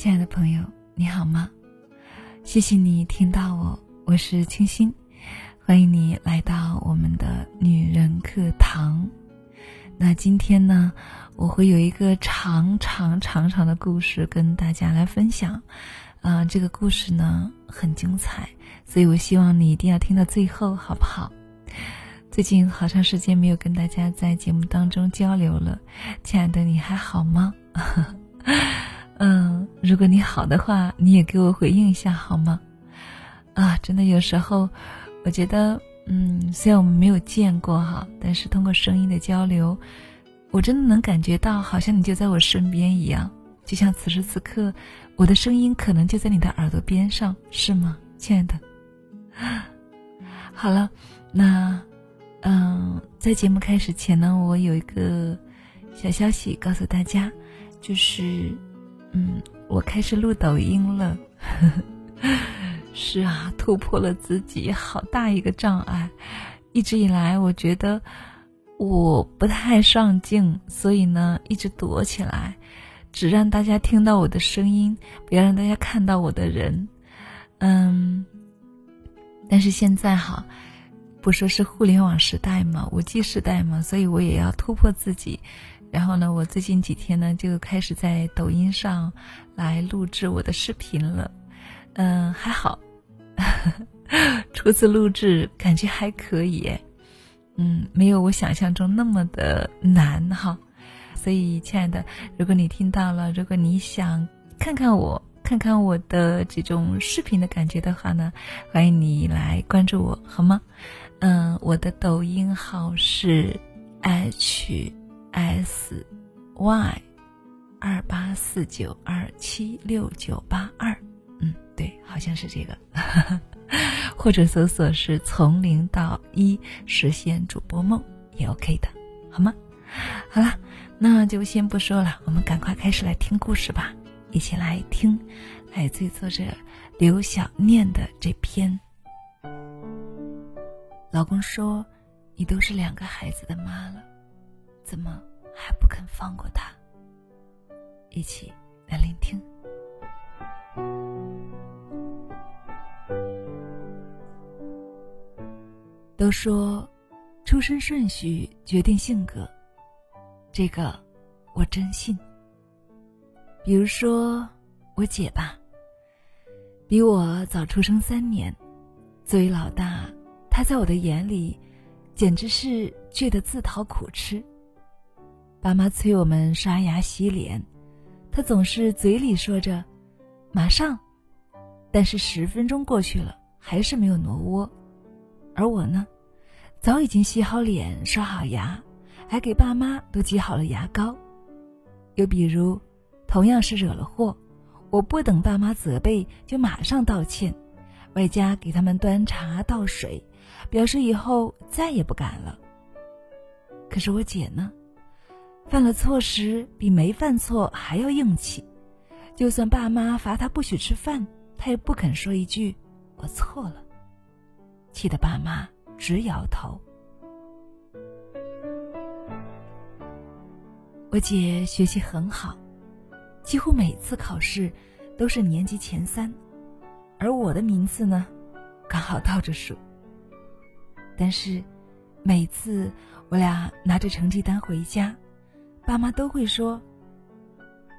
亲爱的朋友，你好吗？谢谢你听到我，我是清新，欢迎你来到我们的女人课堂。那今天呢，我会有一个长长长长的故事跟大家来分享。啊，这个故事呢很精彩，所以我希望你一定要听到最后，好不好？最近好长时间没有跟大家在节目当中交流了，亲爱的，你还好吗？嗯，如果你好的话，你也给我回应一下好吗？啊，真的有时候，我觉得，嗯，虽然我们没有见过哈，但是通过声音的交流，我真的能感觉到，好像你就在我身边一样，就像此时此刻，我的声音可能就在你的耳朵边上，是吗，亲爱的？好了，那。嗯，在节目开始前呢，我有一个小消息告诉大家，就是，嗯，我开始录抖音了。是啊，突破了自己好大一个障碍。一直以来，我觉得我不太上镜，所以呢，一直躲起来，只让大家听到我的声音，不要让大家看到我的人。嗯，但是现在哈。不说是互联网时代嘛，五 G 时代嘛，所以我也要突破自己。然后呢，我最近几天呢就开始在抖音上来录制我的视频了。嗯，还好，初次录制感觉还可以。嗯，没有我想象中那么的难哈。所以，亲爱的，如果你听到了，如果你想看看我。看看我的这种视频的感觉的话呢，欢迎你来关注我，好吗？嗯，我的抖音号是 h s y 二八四九二七六九八二，嗯，对，好像是这个，或者搜索是从零到一实现主播梦也 OK 的，好吗？好了，那就先不说了，我们赶快开始来听故事吧。一起来听，来自作者刘小念的这篇。老公说：“你都是两个孩子的妈了，怎么还不肯放过他？”一起来聆听。都说出生顺序决定性格，这个我真信。比如说，我姐吧，比我早出生三年，作为老大，她在我的眼里，简直是倔得自讨苦吃。爸妈催我们刷牙洗脸，他总是嘴里说着“马上”，但是十分钟过去了，还是没有挪窝。而我呢，早已经洗好脸、刷好牙，还给爸妈都挤好了牙膏。又比如。同样是惹了祸，我不等爸妈责备，就马上道歉，外加给他们端茶倒水，表示以后再也不敢了。可是我姐呢，犯了错时比没犯错还要硬气，就算爸妈罚他不许吃饭，他也不肯说一句“我错了”，气得爸妈直摇头。我姐学习很好。几乎每次考试都是年级前三，而我的名次呢，刚好倒着数。但是，每次我俩拿着成绩单回家，爸妈都会说：“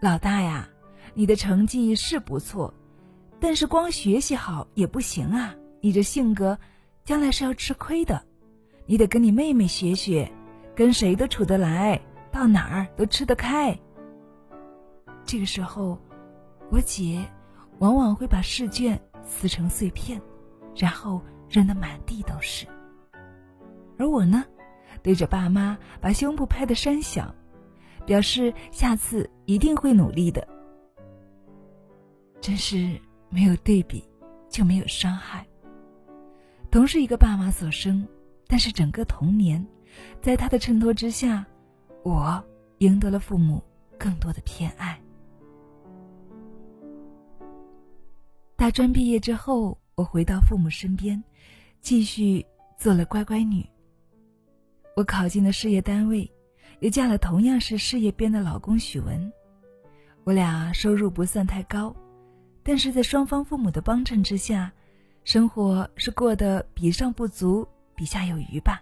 老大呀，你的成绩是不错，但是光学习好也不行啊！你这性格，将来是要吃亏的。你得跟你妹妹学学，跟谁都处得来，到哪儿都吃得开。”这个时候，我姐往往会把试卷撕成碎片，然后扔得满地都是。而我呢，对着爸妈把胸部拍得山响，表示下次一定会努力的。真是没有对比，就没有伤害。同是一个爸妈所生，但是整个童年，在他的衬托之下，我赢得了父母更多的偏爱。大专毕业之后，我回到父母身边，继续做了乖乖女。我考进了事业单位，又嫁了同样是事业编的老公许文。我俩收入不算太高，但是在双方父母的帮衬之下，生活是过得比上不足，比下有余吧。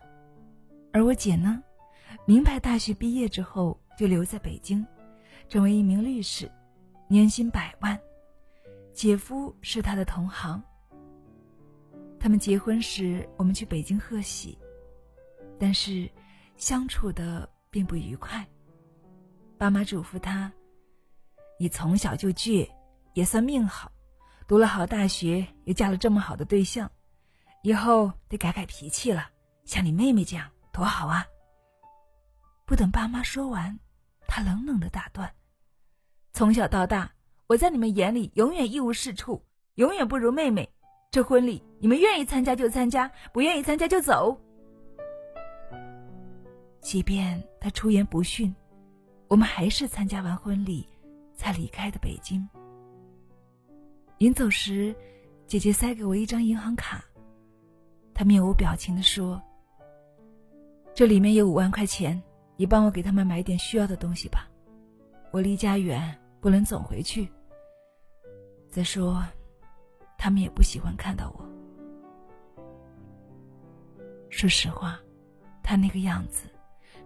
而我姐呢，名牌大学毕业之后就留在北京，成为一名律师，年薪百万。姐夫是她的同行。他们结婚时，我们去北京贺喜，但是相处的并不愉快。爸妈嘱咐他：“你从小就倔，也算命好，读了好大学，又嫁了这么好的对象，以后得改改脾气了，像你妹妹这样多好啊！”不等爸妈说完，他冷冷的打断：“从小到大，我在你们眼里永远一无是处，永远不如妹妹。”这婚礼，你们愿意参加就参加，不愿意参加就走。即便他出言不逊，我们还是参加完婚礼才离开的北京。临走时，姐姐塞给我一张银行卡，她面无表情的说：“这里面有五万块钱，你帮我给他们买点需要的东西吧。我离家远，不能总回去。再说。”他们也不喜欢看到我。说实话，他那个样子，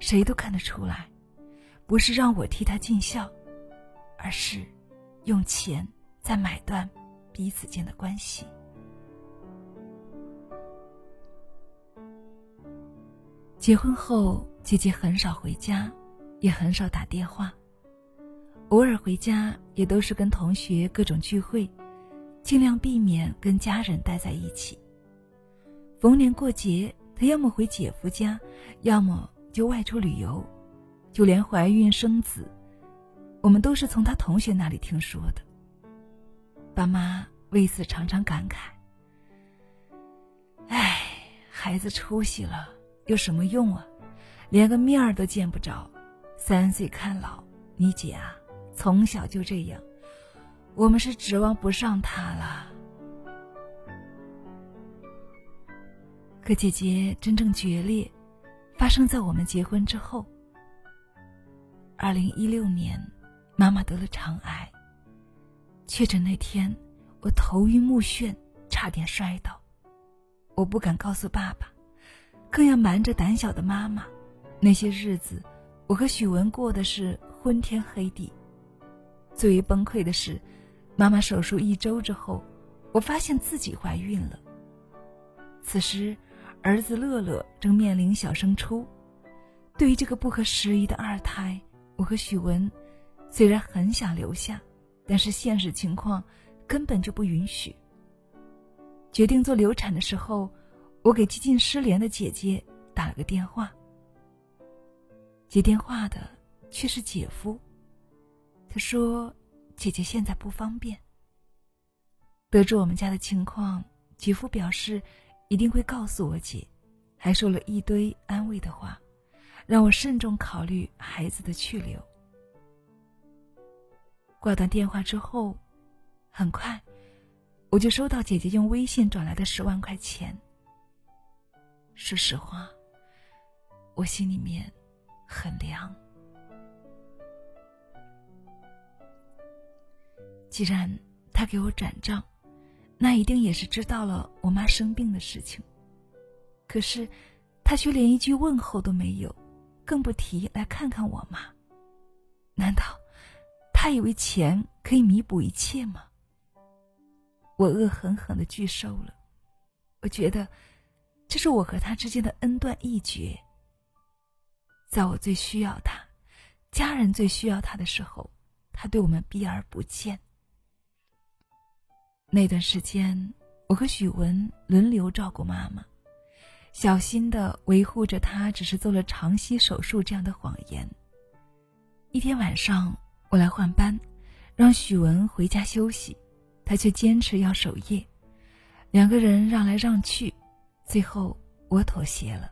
谁都看得出来，不是让我替他尽孝，而是用钱在买断彼此间的关系。结婚后，姐姐很少回家，也很少打电话，偶尔回家也都是跟同学各种聚会。尽量避免跟家人待在一起。逢年过节，她要么回姐夫家，要么就外出旅游。就连怀孕生子，我们都是从他同学那里听说的。爸妈为此常常感慨：“哎，孩子出息了有什么用啊？连个面儿都见不着。三岁看老，你姐啊，从小就这样。”我们是指望不上他了。和姐姐真正决裂，发生在我们结婚之后。二零一六年，妈妈得了肠癌。确诊那天，我头晕目眩，差点摔倒。我不敢告诉爸爸，更要瞒着胆小的妈妈。那些日子，我和许文过的是昏天黑地。最为崩溃的是。妈妈手术一周之后，我发现自己怀孕了。此时，儿子乐乐正面临小升初。对于这个不合时宜的二胎，我和许文虽然很想留下，但是现实情况根本就不允许。决定做流产的时候，我给几近失联的姐姐打了个电话。接电话的却是姐夫，他说。姐姐现在不方便。得知我们家的情况，姐夫表示一定会告诉我姐，还说了一堆安慰的话，让我慎重考虑孩子的去留。挂断电话之后，很快我就收到姐姐用微信转来的十万块钱。说实话，我心里面很凉。既然他给我转账，那一定也是知道了我妈生病的事情。可是，他却连一句问候都没有，更不提来看看我妈。难道他以为钱可以弥补一切吗？我恶狠狠的拒收了。我觉得，这是我和他之间的恩断义绝。在我最需要他，家人最需要他的时候，他对我们避而不见。那段时间，我和许文轮流照顾妈妈，小心的维护着她只是做了肠息手术这样的谎言。一天晚上，我来换班，让许文回家休息，他却坚持要守夜。两个人让来让去，最后我妥协了。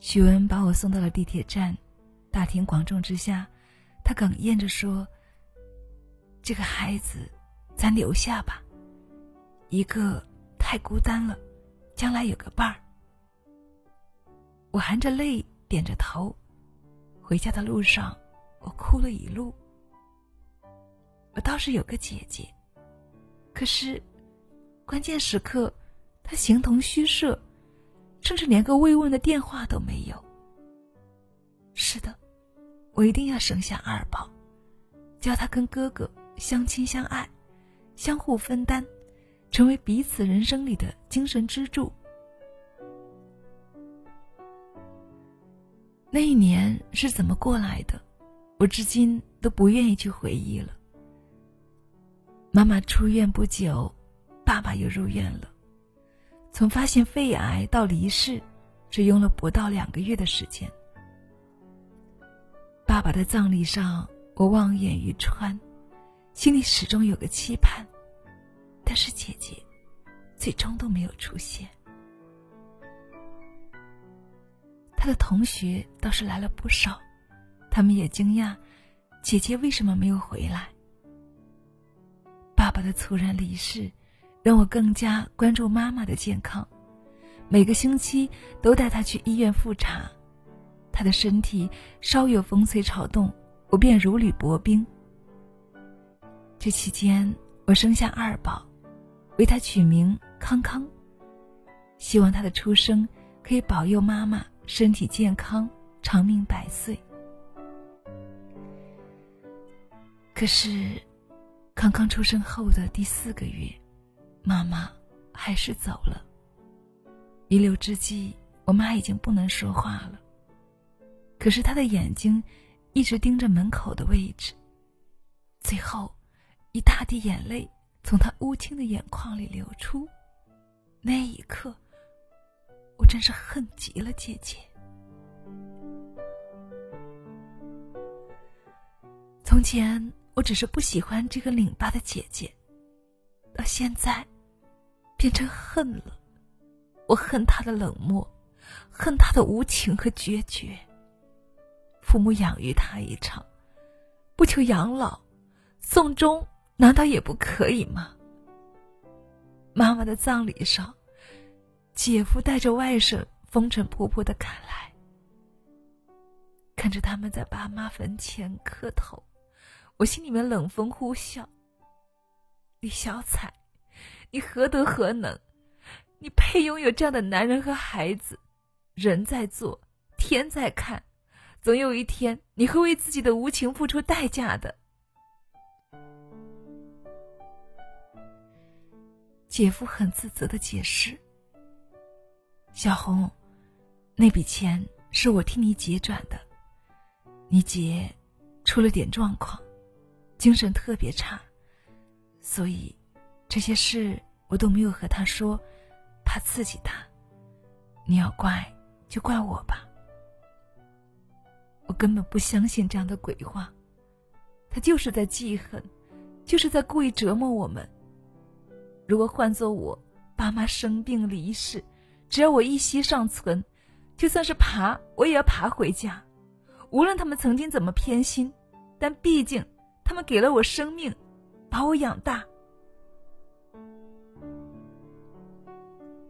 许文把我送到了地铁站，大庭广众之下，他哽咽着说：“这个孩子。”咱留下吧，一个太孤单了，将来有个伴儿。我含着泪点着头，回家的路上，我哭了一路。我倒是有个姐姐，可是关键时刻，她形同虚设，甚至连个慰问的电话都没有。是的，我一定要生下二宝，叫他跟哥哥相亲相爱，相互分担，成为彼此人生里的精神支柱。那一年是怎么过来的？我至今都不愿意去回忆了。妈妈出院不久，爸爸又入院了。从发现肺癌到离世，只用了不到两个月的时间。爸爸的葬礼上，我望眼欲穿，心里始终有个期盼，但是姐姐最终都没有出现。他的同学倒是来了不少，他们也惊讶，姐姐为什么没有回来。爸爸的猝然离世，让我更加关注妈妈的健康，每个星期都带她去医院复查。她的身体稍有风吹草动，我便如履薄冰。这期间，我生下二宝，为他取名康康，希望他的出生可以保佑妈妈。身体健康，长命百岁。可是，康康出生后的第四个月，妈妈还是走了。弥留之际，我妈已经不能说话了，可是她的眼睛一直盯着门口的位置。最后，一大滴眼泪从他乌青的眼眶里流出。那一刻。我真是恨极了姐姐。从前我只是不喜欢这个拧巴的姐姐，到现在变成恨了。我恨她的冷漠，恨她的无情和决绝。父母养育她一场，不求养老，送终难道也不可以吗？妈妈的葬礼上。姐夫带着外甥风尘仆仆的赶来，看着他们在爸妈坟前磕头，我心里面冷风呼啸。李小彩，你何德何能？你配拥有这样的男人和孩子？人在做，天在看，总有一天你会为自己的无情付出代价的。姐夫很自责的解释。小红，那笔钱是我替你姐转的。你姐出了点状况，精神特别差，所以这些事我都没有和她说，怕刺激她。你要怪就怪我吧。我根本不相信这样的鬼话，他就是在记恨，就是在故意折磨我们。如果换做我，爸妈生病离世。只要我一息尚存，就算是爬，我也要爬回家。无论他们曾经怎么偏心，但毕竟他们给了我生命，把我养大。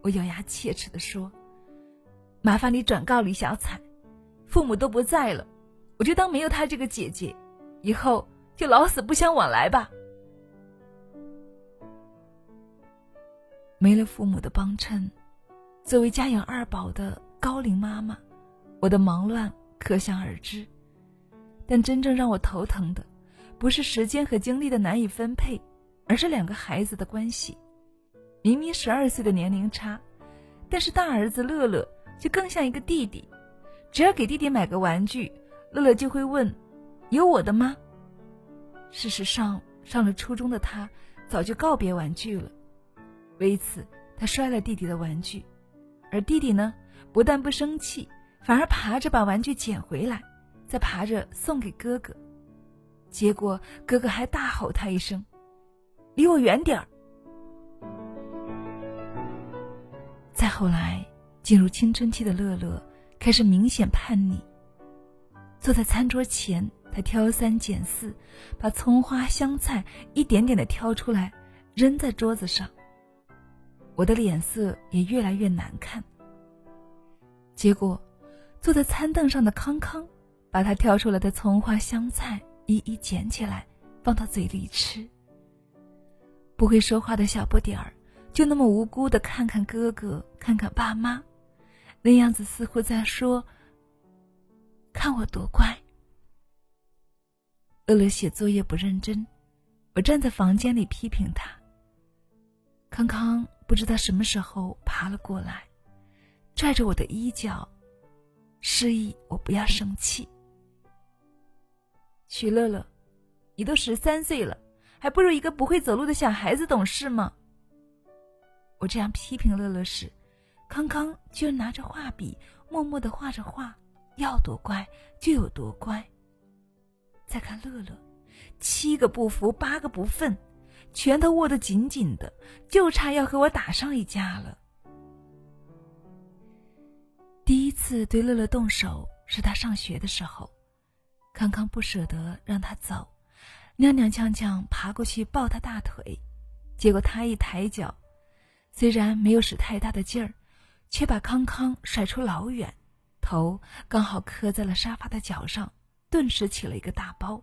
我咬牙切齿的说：“麻烦你转告李小彩，父母都不在了，我就当没有她这个姐姐，以后就老死不相往来吧。”没了父母的帮衬。作为家养二宝的高龄妈妈，我的忙乱可想而知。但真正让我头疼的，不是时间和精力的难以分配，而是两个孩子的关系。明明十二岁的年龄差，但是大儿子乐乐就更像一个弟弟。只要给弟弟买个玩具，乐乐就会问：“有我的吗？”事实上，上了初中的他早就告别玩具了。为此，他摔了弟弟的玩具。而弟弟呢，不但不生气，反而爬着把玩具捡回来，再爬着送给哥哥。结果哥哥还大吼他一声：“离我远点儿！”再后来，进入青春期的乐乐开始明显叛逆。坐在餐桌前，他挑三拣四，把葱花、香菜一点点的挑出来，扔在桌子上。我的脸色也越来越难看。结果，坐在餐凳上的康康，把他挑出来的葱花香菜一一捡起来，放到嘴里吃。不会说话的小不点儿，就那么无辜的看看哥哥，看看爸妈，那样子似乎在说：“看我多乖。”乐乐写作业不认真，我站在房间里批评他。康康不知道什么时候爬了过来，拽着我的衣角，示意我不要生气。许乐乐，你都十三岁了。还不如一个不会走路的小孩子懂事吗？我这样批评乐乐时，康康居然拿着画笔默默的画着画，要多乖就有多乖。再看乐乐，七个不服八个不忿，拳头握得紧紧的，就差要和我打上一架了。第一次对乐乐动手是他上学的时候，康康不舍得让他走。踉踉跄跄爬过去抱他大腿，结果他一抬脚，虽然没有使太大的劲儿，却把康康甩出老远，头刚好磕在了沙发的角上，顿时起了一个大包。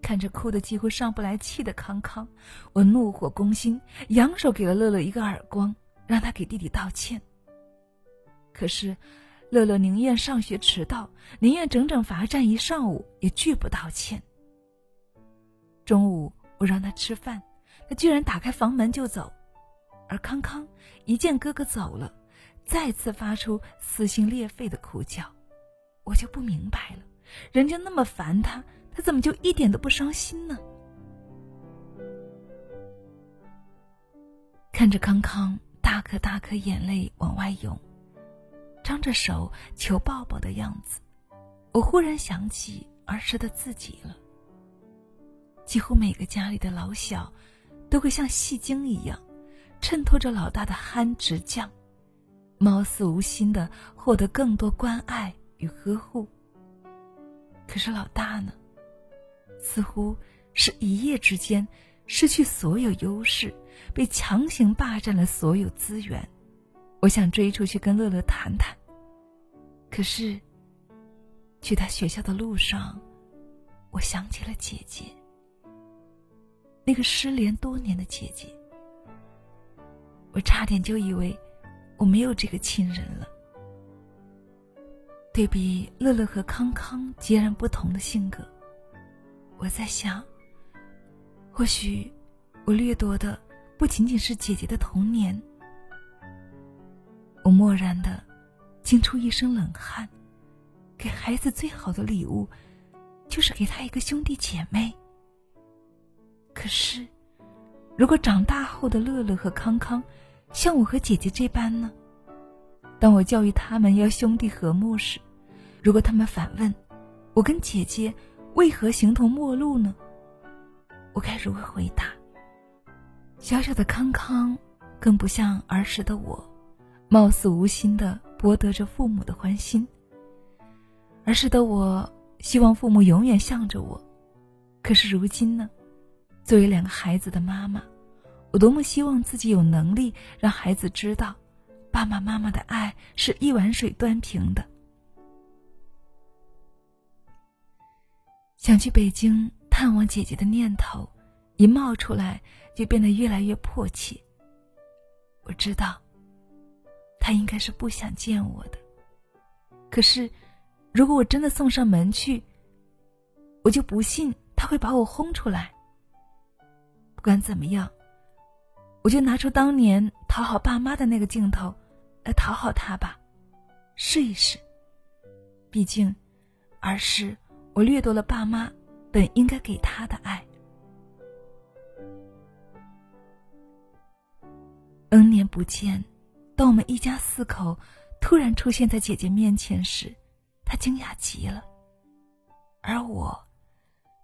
看着哭得几乎上不来气的康康，我怒火攻心，扬手给了乐乐一个耳光，让他给弟弟道歉。可是，乐乐宁愿上学迟到，宁愿整整罚站一上午，也拒不道歉。中午我让他吃饭，他居然打开房门就走，而康康一见哥哥走了，再次发出撕心裂肺的哭叫，我就不明白了，人家那么烦他，他怎么就一点都不伤心呢？看着康康大颗大颗眼泪往外涌，张着手求抱抱的样子，我忽然想起儿时的自己了。几乎每个家里的老小，都会像戏精一样，衬托着老大的憨直犟，貌似无心的获得更多关爱与呵护。可是老大呢，似乎是一夜之间失去所有优势，被强行霸占了所有资源。我想追出去跟乐乐谈谈，可是去他学校的路上，我想起了姐姐。那个失联多年的姐姐，我差点就以为我没有这个亲人了。对比乐乐和康康截然不同的性格，我在想，或许我掠夺的不仅仅是姐姐的童年。我漠然的惊出一身冷汗，给孩子最好的礼物，就是给他一个兄弟姐妹。可是，如果长大后的乐乐和康康像我和姐姐这般呢？当我教育他们要兄弟和睦时，如果他们反问我跟姐姐为何形同陌路呢？我该如何回答？小小的康康更不像儿时的我，貌似无心的博得着父母的欢心。儿时的我希望父母永远向着我，可是如今呢？作为两个孩子的妈妈，我多么希望自己有能力让孩子知道，爸爸妈妈的爱是一碗水端平的。想去北京探望姐姐的念头，一冒出来就变得越来越迫切。我知道，他应该是不想见我的。可是，如果我真的送上门去，我就不信他会把我轰出来。不管怎么样，我就拿出当年讨好爸妈的那个镜头，来讨好他吧，试一试。毕竟，儿时我掠夺了爸妈本应该给他的爱。N 年不见，当我们一家四口突然出现在姐姐面前时，她惊讶极了，而我，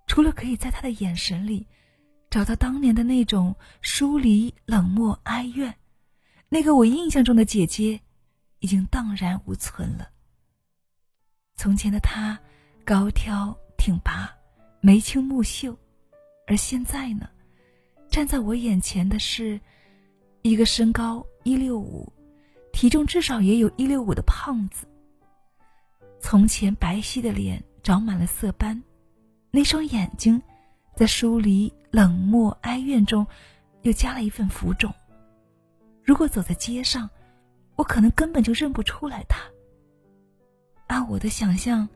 除了可以在她的眼神里。找到当年的那种疏离、冷漠、哀怨，那个我印象中的姐姐，已经荡然无存了。从前的她，高挑挺拔，眉清目秀，而现在呢，站在我眼前的是，一个身高一六五，体重至少也有一六五的胖子。从前白皙的脸长满了色斑，那双眼睛。在疏离、冷漠、哀怨中，又加了一份浮肿。如果走在街上，我可能根本就认不出来他。按我的想象，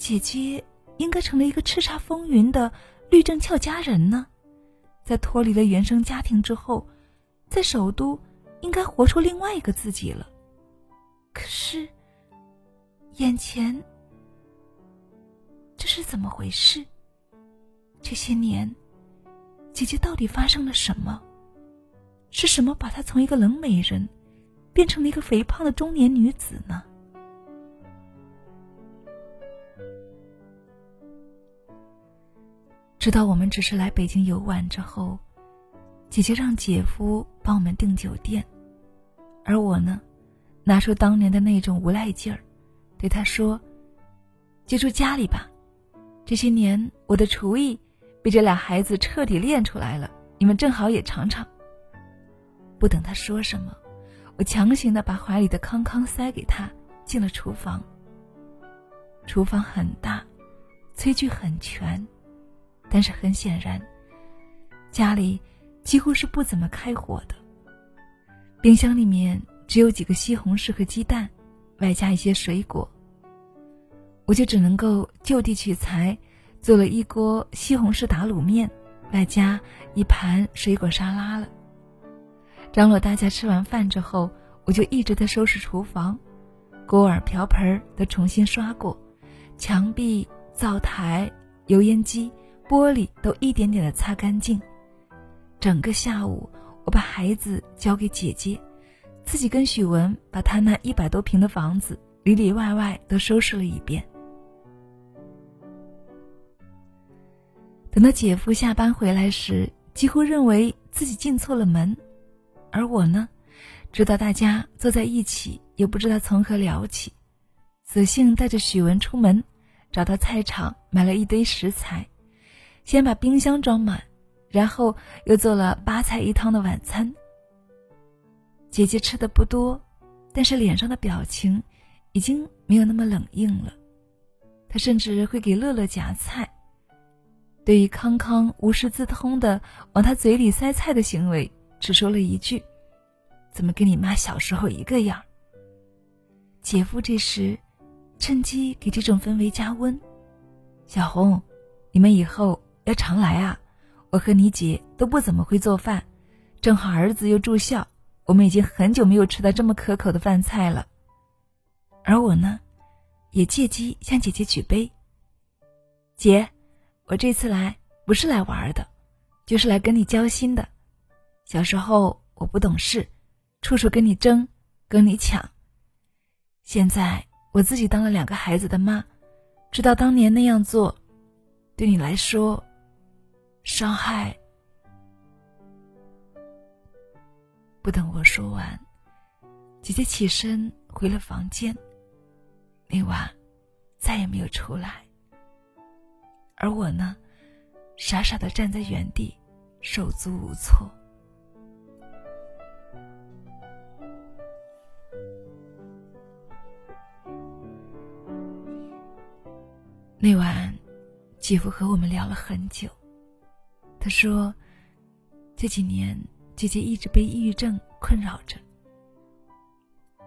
姐姐应该成了一个叱咤风云的律政俏佳人呢，在脱离了原生家庭之后，在首都应该活出另外一个自己了。可是，眼前这是怎么回事？这些年，姐姐到底发生了什么？是什么把她从一个冷美人，变成了一个肥胖的中年女子呢？知道我们只是来北京游玩之后，姐姐让姐夫帮我们订酒店，而我呢，拿出当年的那种无赖劲儿，对他说：“就住家里吧，这些年我的厨艺被这俩孩子彻底练出来了，你们正好也尝尝。”不等他说什么，我强行的把怀里的康康塞给他，进了厨房。厨房很大，炊具很全。但是很显然，家里几乎是不怎么开火的。冰箱里面只有几个西红柿和鸡蛋，外加一些水果。我就只能够就地取材，做了一锅西红柿打卤面，外加一盘水果沙拉了。张罗大家吃完饭之后，我就一直在收拾厨房，锅碗瓢盆都重新刷过，墙壁、灶台、油烟机。玻璃都一点点的擦干净。整个下午，我把孩子交给姐姐，自己跟许文把他那一百多平的房子里里外外都收拾了一遍。等到姐夫下班回来时，几乎认为自己进错了门，而我呢，知道大家坐在一起，也不知道从何聊起，索性带着许文出门，找到菜场买了一堆食材。先把冰箱装满，然后又做了八菜一汤的晚餐。姐姐吃的不多，但是脸上的表情已经没有那么冷硬了。她甚至会给乐乐夹菜。对于康康无师自通的往他嘴里塞菜的行为，只说了一句：“怎么跟你妈小时候一个样？”姐夫这时趁机给这种氛围加温：“小红，你们以后……”要常来啊！我和你姐都不怎么会做饭，正好儿子又住校，我们已经很久没有吃到这么可口的饭菜了。而我呢，也借机向姐姐举杯。姐，我这次来不是来玩的，就是来跟你交心的。小时候我不懂事，处处跟你争，跟你抢。现在我自己当了两个孩子的妈，知道当年那样做，对你来说。伤害。不等我说完，姐姐起身回了房间。那晚，再也没有出来。而我呢，傻傻的站在原地，手足无措。那晚，姐夫和我们聊了很久。他说：“这几年，姐姐一直被抑郁症困扰着。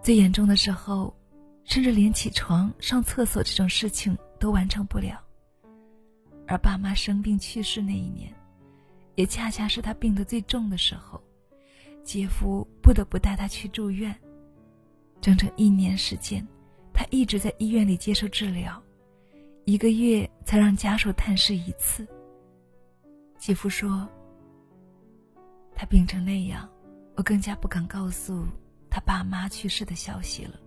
最严重的时候，甚至连起床、上厕所这种事情都完成不了。而爸妈生病去世那一年，也恰恰是他病得最重的时候，姐夫不得不带他去住院。整整一年时间，他一直在医院里接受治疗，一个月才让家属探视一次。”姐夫说：“他病成那样，我更加不敢告诉他爸妈去世的消息了。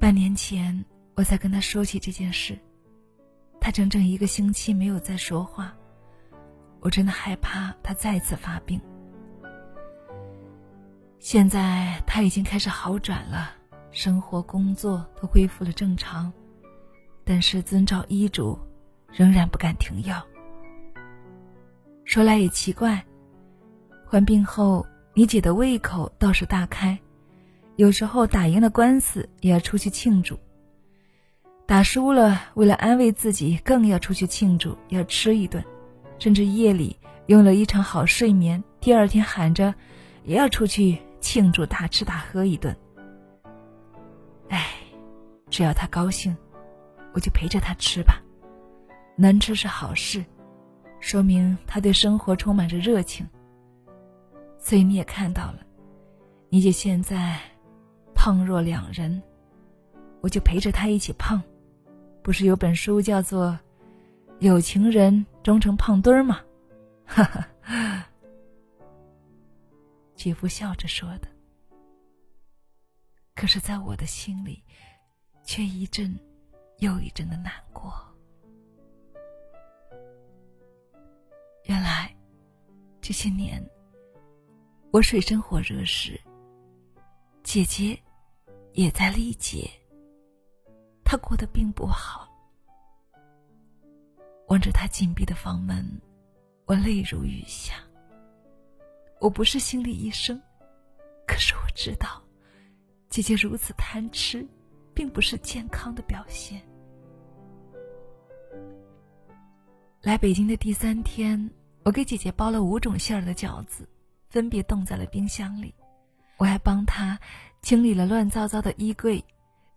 半年前我才跟他说起这件事，他整整一个星期没有再说话。我真的害怕他再次发病。现在他已经开始好转了，生活工作都恢复了正常，但是遵照医嘱，仍然不敢停药。”说来也奇怪，患病后，你姐的胃口倒是大开，有时候打赢了官司也要出去庆祝。打输了，为了安慰自己，更要出去庆祝，要吃一顿，甚至夜里用了一场好睡眠，第二天喊着也要出去庆祝，大吃大喝一顿。哎，只要他高兴，我就陪着他吃吧。能吃是好事，说明他对生活充满着热情。所以你也看到了，你姐现在胖若两人，我就陪着他一起胖。不是有本书叫做《有情人终成胖墩儿》吗？哈哈，姐夫笑着说的。可是，在我的心里，却一阵又一阵的难过。原来，这些年，我水深火热时，姐姐也在历劫。她过得并不好，望着他紧闭的房门，我泪如雨下。我不是心理医生，可是我知道，姐姐如此贪吃，并不是健康的表现。来北京的第三天，我给姐姐包了五种馅儿的饺子，分别冻在了冰箱里。我还帮她清理了乱糟糟的衣柜。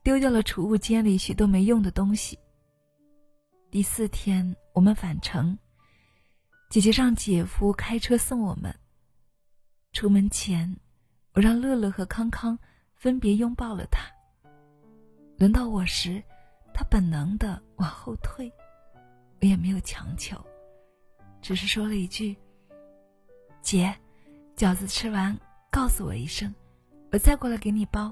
丢掉了储物间里许多没用的东西。第四天，我们返程，姐姐让姐夫开车送我们。出门前，我让乐乐和康康分别拥抱了他。轮到我时，他本能的往后退，我也没有强求，只是说了一句：“姐，饺子吃完告诉我一声，我再过来给你包。”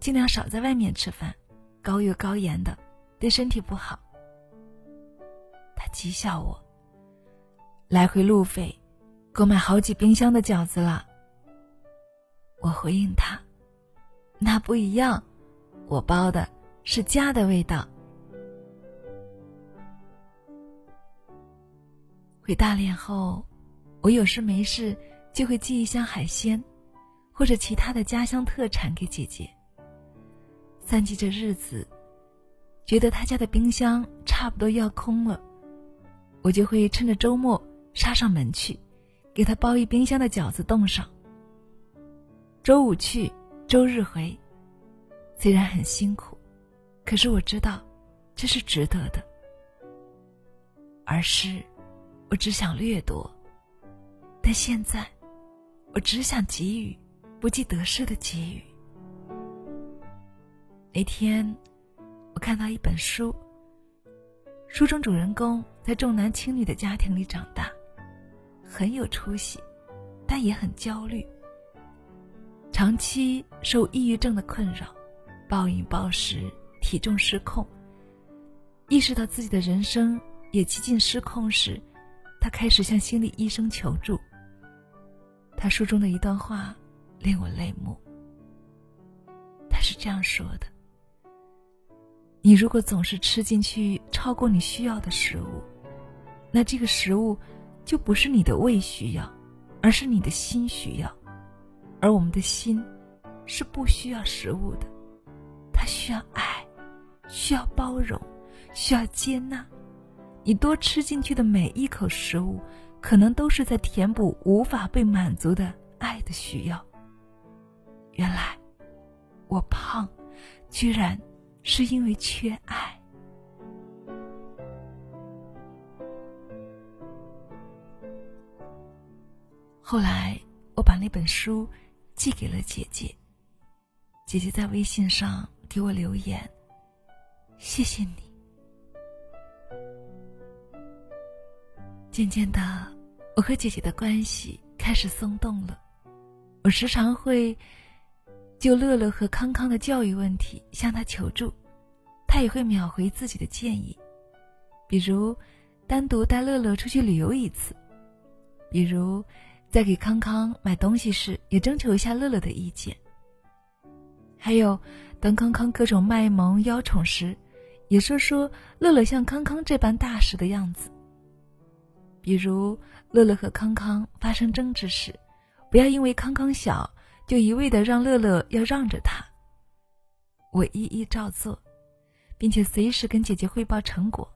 尽量少在外面吃饭，高油高盐的，对身体不好。他讥笑我。来回路费，够买好几冰箱的饺子了。我回应他：“那不一样，我包的是家的味道。”回大连后，我有事没事就会寄一箱海鲜，或者其他的家乡特产给姐姐。算计着日子，觉得他家的冰箱差不多要空了，我就会趁着周末杀上门去，给他包一冰箱的饺子冻上。周五去，周日回，虽然很辛苦，可是我知道这是值得的。而是，我只想掠夺，但现在，我只想给予，不计得失的给予。那天，我看到一本书。书中主人公在重男轻女的家庭里长大，很有出息，但也很焦虑。长期受抑郁症的困扰，暴饮暴食，体重失控。意识到自己的人生也几近失控时，他开始向心理医生求助。他书中的一段话令我泪目。他是这样说的。你如果总是吃进去超过你需要的食物，那这个食物就不是你的胃需要，而是你的心需要。而我们的心是不需要食物的，它需要爱，需要包容，需要接纳。你多吃进去的每一口食物，可能都是在填补无法被满足的爱的需要。原来，我胖，居然。是因为缺爱。后来，我把那本书寄给了姐姐。姐姐在微信上给我留言：“谢谢你。”渐渐的，我和姐姐的关系开始松动了。我时常会。就乐乐和康康的教育问题向他求助，他也会秒回自己的建议，比如单独带乐乐出去旅游一次，比如在给康康买东西时也征求一下乐乐的意见。还有当康康各种卖萌邀宠时，也说说乐乐像康康这般大使的样子。比如乐乐和康康发生争执时，不要因为康康小。就一味的让乐乐要让着他，我一一照做，并且随时跟姐姐汇报成果。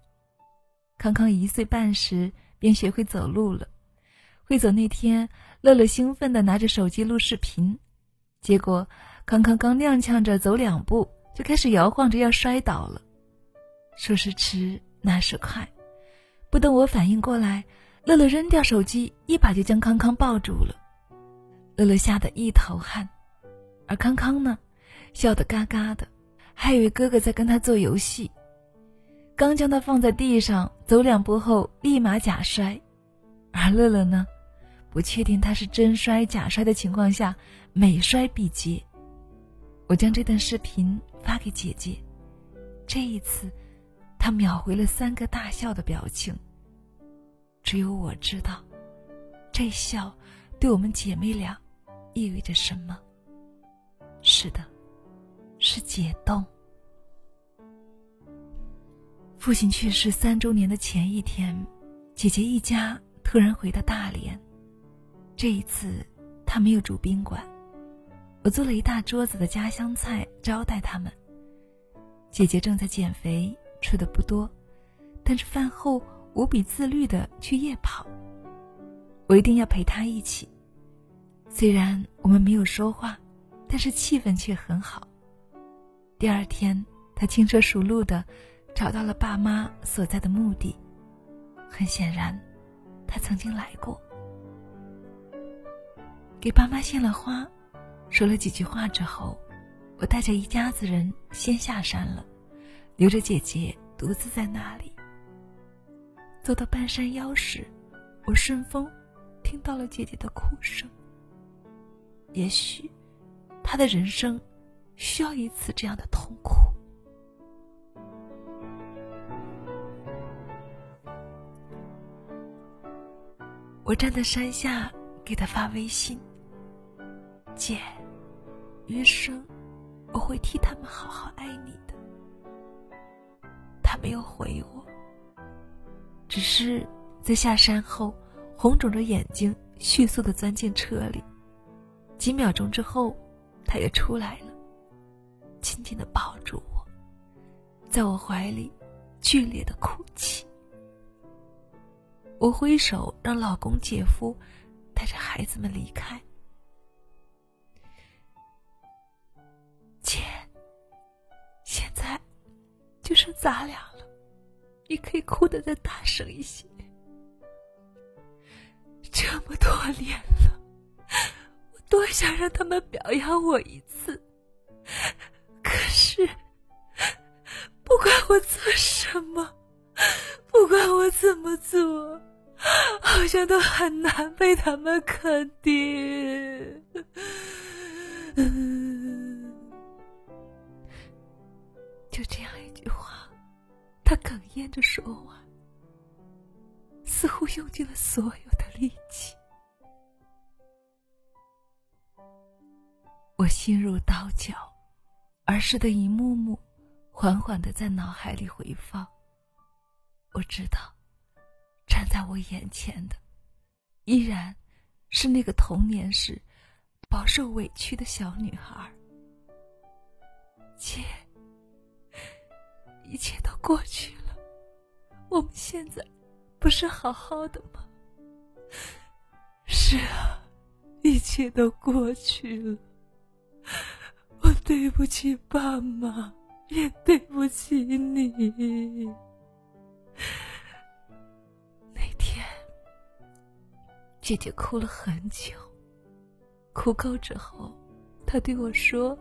康康一岁半时便学会走路了。会走那天，乐乐兴奋地拿着手机录视频，结果康康刚踉跄着走两步，就开始摇晃着要摔倒了。说时迟，那时快，不等我反应过来，乐乐扔掉手机，一把就将康康抱住了。乐乐吓得一头汗，而康康呢，笑得嘎嘎的，还以为哥哥在跟他做游戏。刚将他放在地上，走两步后立马假摔，而乐乐呢，不确定他是真摔假摔的情况下，每摔必接。我将这段视频发给姐姐，这一次，他秒回了三个大笑的表情。只有我知道，这笑对我们姐妹俩意味着什么。是的，是解冻。父亲去世三周年的前一天，姐姐一家突然回到大连。这一次，他没有住宾馆，我做了一大桌子的家乡菜招待他们。姐姐正在减肥，吃的不多，但是饭后无比自律的去夜跑。我一定要陪他一起。虽然我们没有说话，但是气氛却很好。第二天，他轻车熟路的。找到了爸妈所在的墓地，很显然，他曾经来过。给爸妈献了花，说了几句话之后，我带着一家子人先下山了，留着姐姐独自在那里。走到半山腰时，我顺风听到了姐姐的哭声。也许，她的人生需要一次这样的痛苦。我站在山下，给他发微信：“姐，余生我会替他们好好爱你。”他没有回我，只是在下山后，红肿着眼睛，迅速的钻进车里。几秒钟之后，他也出来了，紧紧的抱住我，在我怀里剧烈的哭泣。我挥手让老公、姐夫带着孩子们离开。姐，现在就剩咱俩了，你可以哭得再大声一些。这么多年了，我多想让他们表扬我一次，可是不管我做什么。不管我怎么做，好像都很难被他们肯定。就这样，他哽咽着说完，似乎用尽了所有的力气。我心如刀绞，儿时的一幕幕，缓缓的在脑海里回放。我知道，站在我眼前的，依然是那个童年时饱受委屈的小女孩。姐，一切都过去了，我们现在不是好好的吗？是啊，一切都过去了。我对不起爸妈，也对不起你。那天，姐姐哭了很久。哭够之后，她对我说：“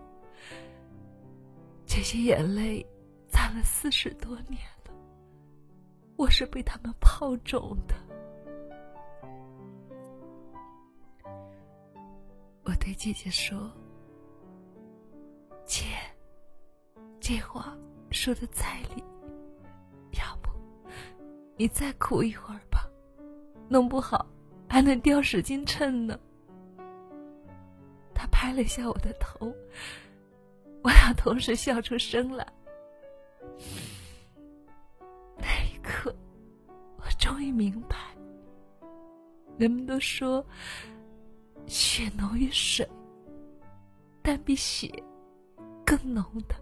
这些眼泪攒了四十多年了，我是被他们泡肿的。”我对姐姐说：“姐，这话说的在理。”要不你再哭一会儿吧，弄不好还能掉十斤秤呢。他拍了一下我的头，我俩同时笑出声来。那一刻我终于明白人们都说血浓于水但比血更浓的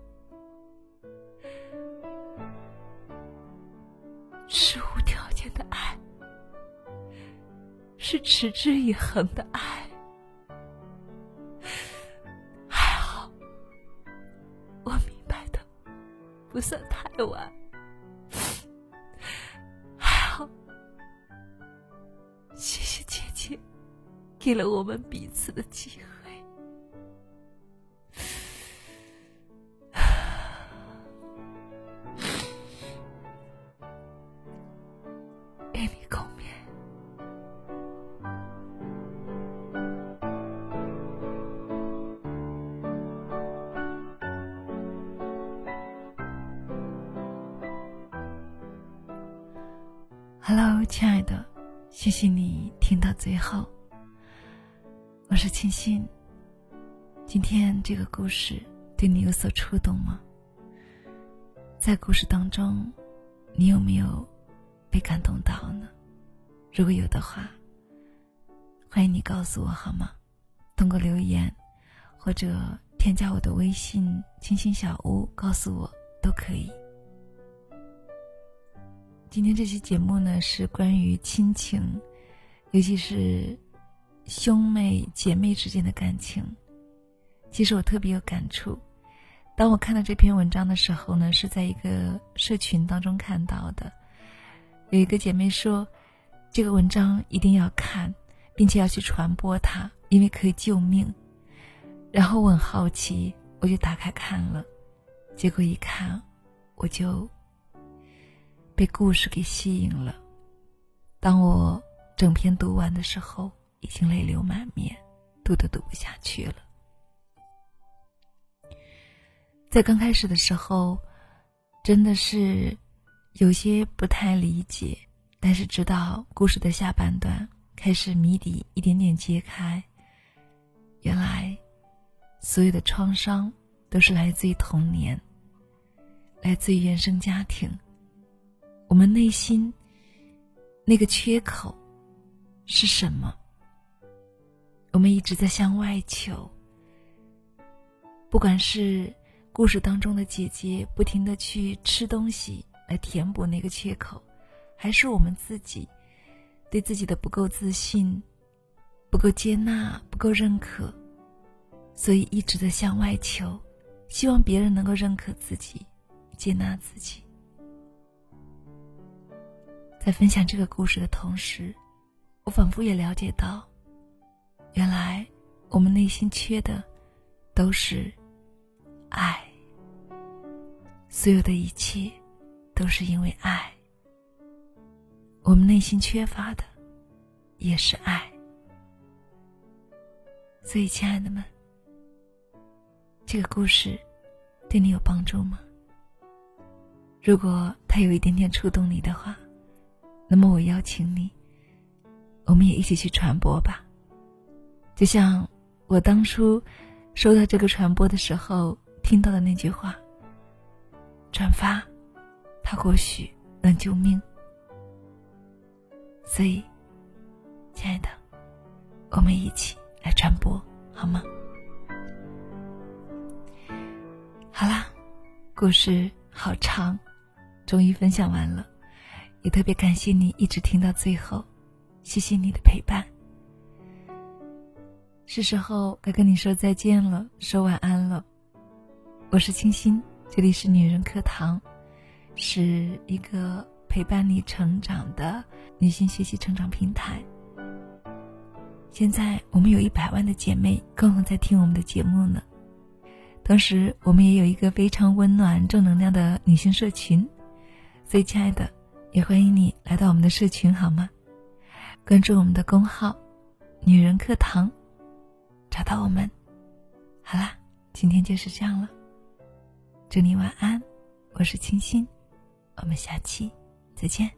是无条件的爱是持之以恒的爱。不算太晚。还好，谢谢姐姐，给了我们彼此的机会。事对你有所触动吗？在故事当中，你有没有被感动到呢？如果有的话，欢迎你告诉我好吗？通过留言或者添加我的微信“清新小屋”，告诉我都可以。今天这期节目呢，是关于亲情，尤其是兄妹姐妹之间的感情。其实我特别有感触。当我看到这篇文章的时候呢，是在一个社群当中看到的。有一个姐妹说，这个文章一定要看，并且要去传播它，因为可以救命。然后我很好奇，我就打开看了，结果一看，我就。被故事给吸引了。当我整篇读完的时候，已经泪流满面，读都读不下去了。在刚开始的时候，真的是有些不太理解，但是直到故事的下半段开始谜底一点点揭开，原来所有的创伤都是来自于童年，来自于原生家庭。我们内心那个缺口是什么？我们一直在向外求，不管是故事当中的姐姐不停的去吃东西来填补那个缺口，还是我们自己对自己的不够自信、不够接纳、不够认可，所以一直在向外求，希望别人能够认可自己、接纳自己。在分享这个故事的同时，我仿佛也了解到，原来我们内心缺的都是爱。所有的一切都是因为爱。我们内心缺乏的也是爱。所以，亲爱的们，这个故事对你有帮助吗？如果它有一点点触动你的话，那么我邀请你，我们也一起去传播吧。就像我当初收到这个传播的时候听到的那句话：“转发，它或许能救命。”所以，亲爱的，我们一起来传播好吗？好啦，故事好长，终于分享完了。也特别感谢你一直听到最后，谢谢你的陪伴。是时候该跟你说再见了，说晚安了。我是清新，这里是女人课堂，是一个陪伴你成长的女性学习成长平台。现在我们有一百万的姐妹共同在听我们的节目呢，同时我们也有一个非常温暖、正能量的女性社群，所以亲爱的。也欢迎你来到我们的社群，好吗？关注我们的公号“女人课堂”，找到我们。好啦，今天就是这样了。祝你晚安，我是清新，我们下期再见。